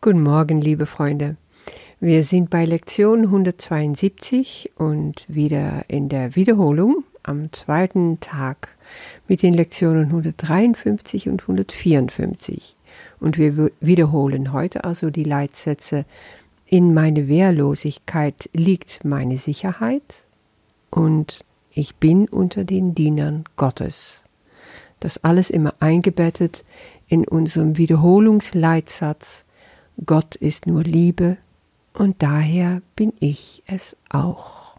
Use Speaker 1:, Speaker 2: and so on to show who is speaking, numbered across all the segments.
Speaker 1: Guten Morgen, liebe Freunde. Wir sind bei Lektion 172 und wieder in der Wiederholung am zweiten Tag mit den Lektionen 153 und 154. Und wir wiederholen heute also die Leitsätze In meine Wehrlosigkeit liegt meine Sicherheit und ich bin unter den Dienern Gottes. Das alles immer eingebettet in unserem Wiederholungsleitsatz Gott ist nur Liebe und daher bin ich es auch.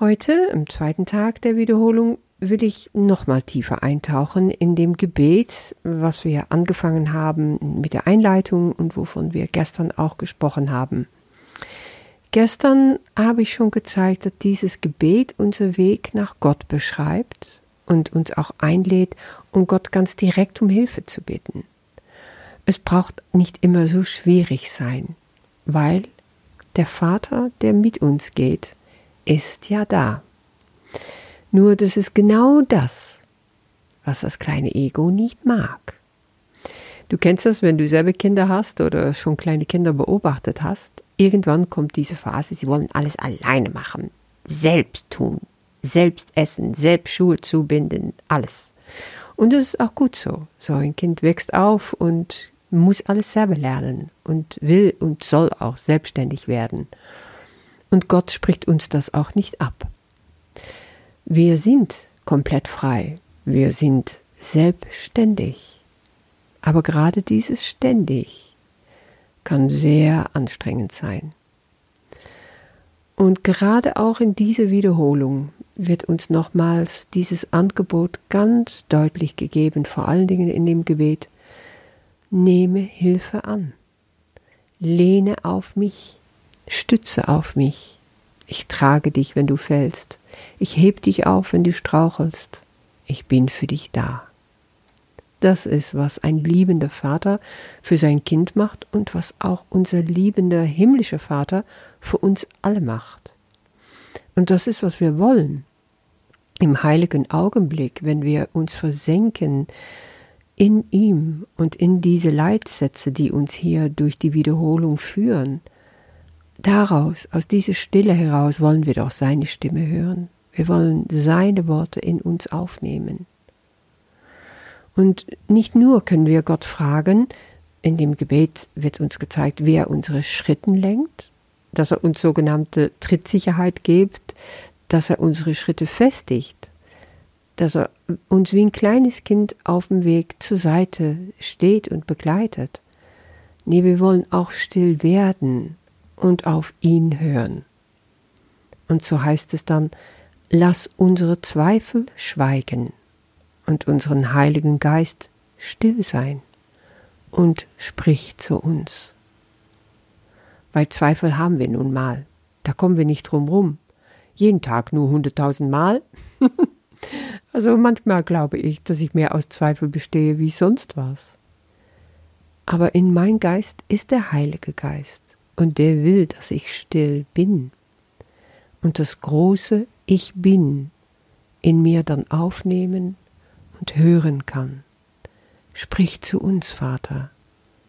Speaker 1: Heute, am zweiten Tag der Wiederholung, will ich nochmal tiefer eintauchen in dem Gebet, was wir angefangen haben mit der Einleitung und wovon wir gestern auch gesprochen haben. Gestern habe ich schon gezeigt, dass dieses Gebet unser Weg nach Gott beschreibt und uns auch einlädt, um Gott ganz direkt um Hilfe zu bitten. Es braucht nicht immer so schwierig sein, weil der Vater, der mit uns geht, ist ja da. Nur das ist genau das, was das kleine Ego nicht mag. Du kennst das, wenn du selber Kinder hast oder schon kleine Kinder beobachtet hast. Irgendwann kommt diese Phase, sie wollen alles alleine machen, selbst tun, selbst essen, selbst Schuhe zubinden, alles. Und das ist auch gut so. So ein Kind wächst auf und muss alles selber lernen und will und soll auch selbstständig werden. Und Gott spricht uns das auch nicht ab. Wir sind komplett frei, wir sind selbstständig. Aber gerade dieses ständig kann sehr anstrengend sein. Und gerade auch in dieser Wiederholung wird uns nochmals dieses Angebot ganz deutlich gegeben, vor allen Dingen in dem Gebet, nehme Hilfe an. Lehne auf mich, stütze auf mich. Ich trage dich, wenn du fällst. Ich heb dich auf, wenn du strauchelst. Ich bin für dich da. Das ist, was ein liebender Vater für sein Kind macht und was auch unser liebender himmlischer Vater für uns alle macht. Und das ist, was wir wollen. Im heiligen Augenblick, wenn wir uns versenken in ihm und in diese Leitsätze, die uns hier durch die Wiederholung führen, daraus, aus dieser Stille heraus wollen wir doch seine Stimme hören. Wir wollen seine Worte in uns aufnehmen. Und nicht nur können wir Gott fragen, in dem Gebet wird uns gezeigt, wer unsere Schritten lenkt, dass er uns sogenannte Trittsicherheit gibt, dass er unsere Schritte festigt, dass er uns wie ein kleines Kind auf dem Weg zur Seite steht und begleitet. Nee, wir wollen auch still werden und auf ihn hören. Und so heißt es dann, lass unsere Zweifel schweigen und unseren Heiligen Geist still sein und sprich zu uns. Weil Zweifel haben wir nun mal, da kommen wir nicht drum rum. Jeden Tag nur hunderttausend Mal. Also manchmal glaube ich, dass ich mehr aus Zweifel bestehe wie sonst was. Aber in mein Geist ist der Heilige Geist und der will, dass ich still bin und das große Ich bin in mir dann aufnehmen und hören kann. Sprich zu uns, Vater,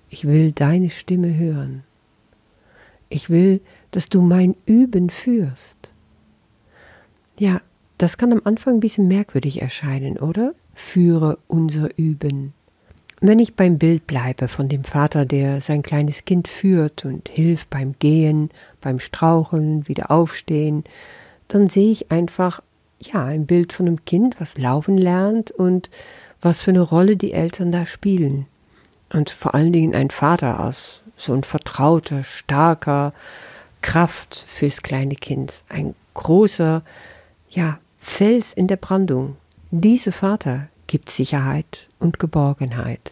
Speaker 1: ich will deine Stimme hören. Ich will, dass du mein Üben führst. Ja, das kann am Anfang ein bisschen merkwürdig erscheinen, oder? Führe unser Üben. Wenn ich beim Bild bleibe von dem Vater, der sein kleines Kind führt und hilft beim Gehen, beim Straucheln, wieder aufstehen, dann sehe ich einfach, ja, ein Bild von einem Kind, was laufen lernt und was für eine Rolle die Eltern da spielen. Und vor allen Dingen ein Vater aus, so ein vertrauter, starker Kraft fürs kleine Kind, ein großer, ja, Fels in der Brandung. Dieser Vater gibt Sicherheit und Geborgenheit.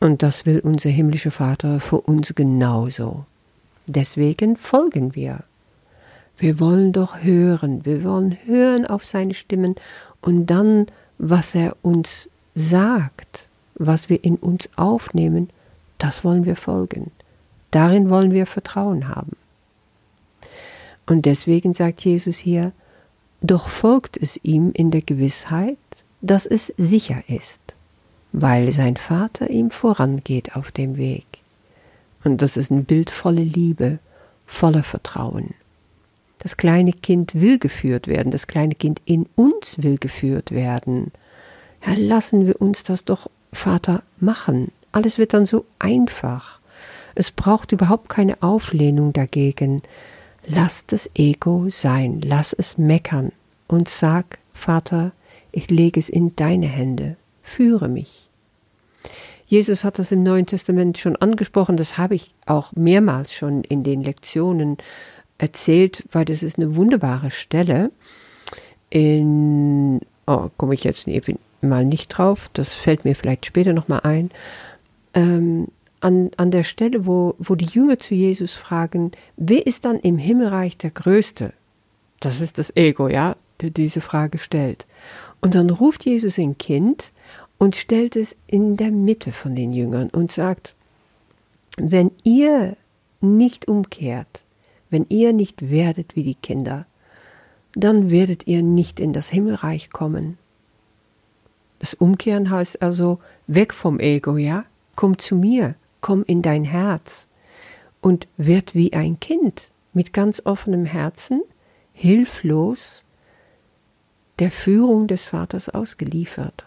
Speaker 1: Und das will unser himmlischer Vater für uns genauso. Deswegen folgen wir. Wir wollen doch hören, wir wollen hören auf seine Stimmen und dann, was er uns sagt, was wir in uns aufnehmen, das wollen wir folgen. Darin wollen wir Vertrauen haben. Und deswegen sagt Jesus hier, doch folgt es ihm in der Gewissheit, dass es sicher ist. weil sein Vater ihm vorangeht auf dem Weg. Und das ist ein Bild voller Liebe, voller Vertrauen. Das kleine Kind will geführt werden, das kleine Kind in uns will geführt werden. Ja, lassen wir uns das doch, Vater, machen. Alles wird dann so einfach. Es braucht überhaupt keine Auflehnung dagegen. Lass das Ego sein, lass es meckern und sag, Vater, ich lege es in deine Hände, führe mich. Jesus hat das im Neuen Testament schon angesprochen, das habe ich auch mehrmals schon in den Lektionen erzählt, weil das ist eine wunderbare Stelle. In, oh, komme ich jetzt mal nicht drauf, das fällt mir vielleicht später nochmal ein. Ähm, an, an der Stelle, wo, wo die Jünger zu Jesus fragen, wer ist dann im Himmelreich der Größte? Das ist das Ego, ja, der diese Frage stellt. Und dann ruft Jesus ein Kind und stellt es in der Mitte von den Jüngern und sagt, wenn ihr nicht umkehrt, wenn ihr nicht werdet wie die Kinder, dann werdet ihr nicht in das Himmelreich kommen. Das Umkehren heißt also weg vom Ego, ja? Komm zu mir, komm in dein Herz und werd wie ein Kind mit ganz offenem Herzen, hilflos der Führung des Vaters ausgeliefert.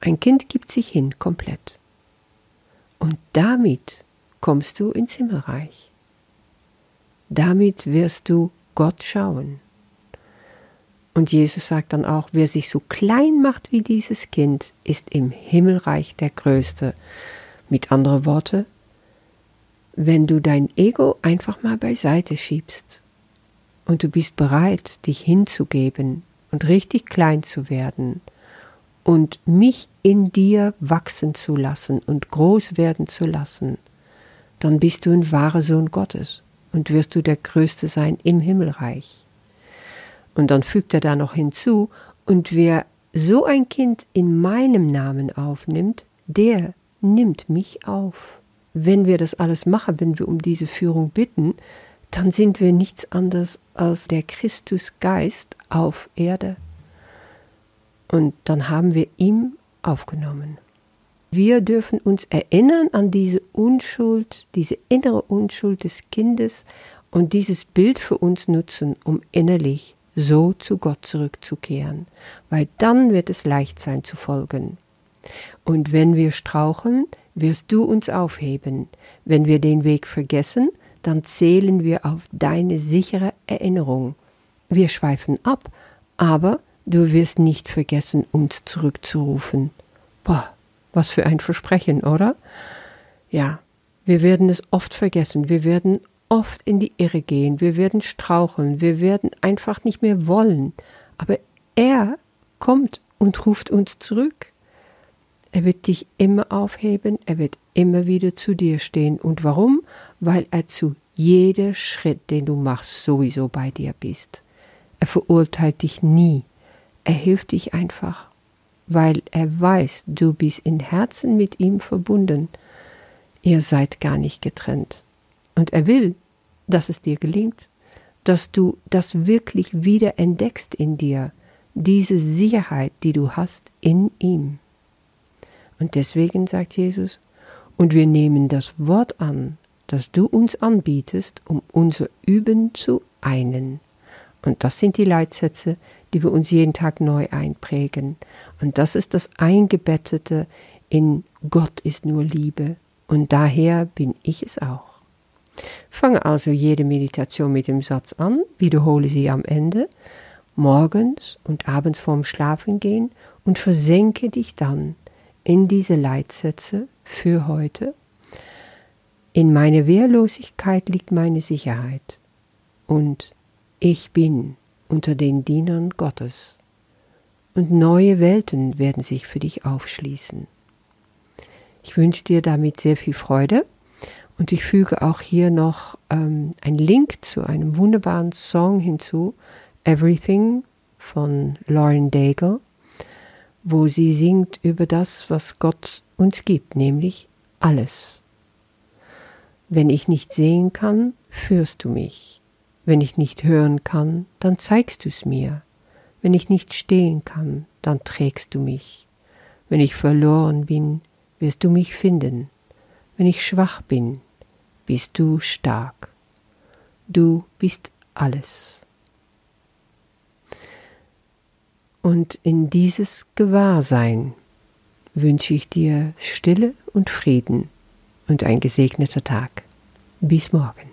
Speaker 1: Ein Kind gibt sich hin komplett. Und damit kommst du ins Himmelreich. Damit wirst du Gott schauen. Und Jesus sagt dann auch, wer sich so klein macht wie dieses Kind, ist im Himmelreich der Größte. Mit anderen Worten, wenn du dein Ego einfach mal beiseite schiebst und du bist bereit, dich hinzugeben und richtig klein zu werden und mich in dir wachsen zu lassen und groß werden zu lassen, dann bist du ein wahrer Sohn Gottes und wirst du der Größte sein im Himmelreich. Und dann fügt er da noch hinzu, und wer so ein Kind in meinem Namen aufnimmt, der nimmt mich auf. Wenn wir das alles machen, wenn wir um diese Führung bitten, dann sind wir nichts anderes als der Christusgeist auf Erde. Und dann haben wir ihm aufgenommen. Wir dürfen uns erinnern an diese Unschuld, diese innere Unschuld des Kindes und dieses Bild für uns nutzen, um innerlich so zu Gott zurückzukehren, weil dann wird es leicht sein zu folgen. Und wenn wir straucheln, wirst du uns aufheben. Wenn wir den Weg vergessen, dann zählen wir auf deine sichere Erinnerung. Wir schweifen ab, aber du wirst nicht vergessen, uns zurückzurufen. Boah, was für ein Versprechen, oder? Ja, wir werden es oft vergessen, wir werden oft in die Irre gehen, wir werden straucheln, wir werden einfach nicht mehr wollen, aber er kommt und ruft uns zurück. Er wird dich immer aufheben, er wird immer wieder zu dir stehen. Und warum? Weil er zu jedem Schritt, den du machst, sowieso bei dir bist. Er verurteilt dich nie. Er hilft dich einfach, weil er weiß, du bist in Herzen mit ihm verbunden. Ihr seid gar nicht getrennt. Und er will, dass es dir gelingt, dass du das wirklich wieder entdeckst in dir, diese Sicherheit, die du hast in ihm. Und deswegen sagt Jesus, und wir nehmen das Wort an, das du uns anbietest, um unser Üben zu einen. Und das sind die Leitsätze, die wir uns jeden Tag neu einprägen. Und das ist das Eingebettete in Gott ist nur Liebe und daher bin ich es auch. Fange also jede Meditation mit dem Satz an, wiederhole sie am Ende, morgens und abends vorm Schlafengehen und versenke dich dann in diese Leitsätze für heute. In meine Wehrlosigkeit liegt meine Sicherheit. Und ich bin unter den Dienern Gottes. Und neue Welten werden sich für dich aufschließen. Ich wünsche dir damit sehr viel Freude. Und ich füge auch hier noch ähm, einen Link zu einem wunderbaren Song hinzu, Everything von Lauren Daigle wo sie singt über das, was Gott uns gibt, nämlich alles. Wenn ich nicht sehen kann, führst du mich. Wenn ich nicht hören kann, dann zeigst du es mir. Wenn ich nicht stehen kann, dann trägst du mich. Wenn ich verloren bin, wirst du mich finden. Wenn ich schwach bin, bist du stark. Du bist alles. Und in dieses Gewahrsein wünsche ich dir Stille und Frieden und ein gesegneter Tag. Bis morgen.